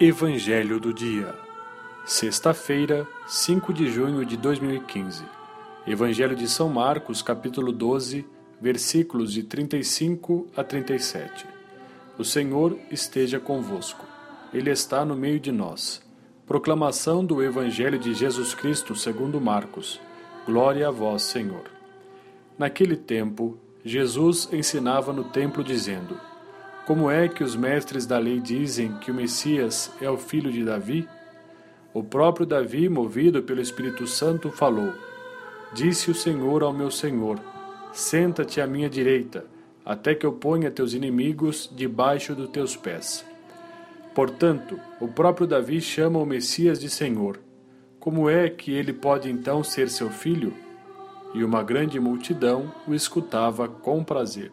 Evangelho do Dia. Sexta-feira, 5 de junho de 2015. Evangelho de São Marcos, capítulo 12, versículos de 35 a 37. O Senhor esteja convosco. Ele está no meio de nós. Proclamação do Evangelho de Jesus Cristo, segundo Marcos. Glória a vós, Senhor. Naquele tempo, Jesus ensinava no templo dizendo: como é que os mestres da lei dizem que o Messias é o filho de Davi? O próprio Davi, movido pelo Espírito Santo, falou: Disse o Senhor ao meu Senhor: Senta-te à minha direita, até que eu ponha teus inimigos debaixo dos teus pés. Portanto, o próprio Davi chama o Messias de Senhor. Como é que ele pode então ser seu filho? E uma grande multidão o escutava com prazer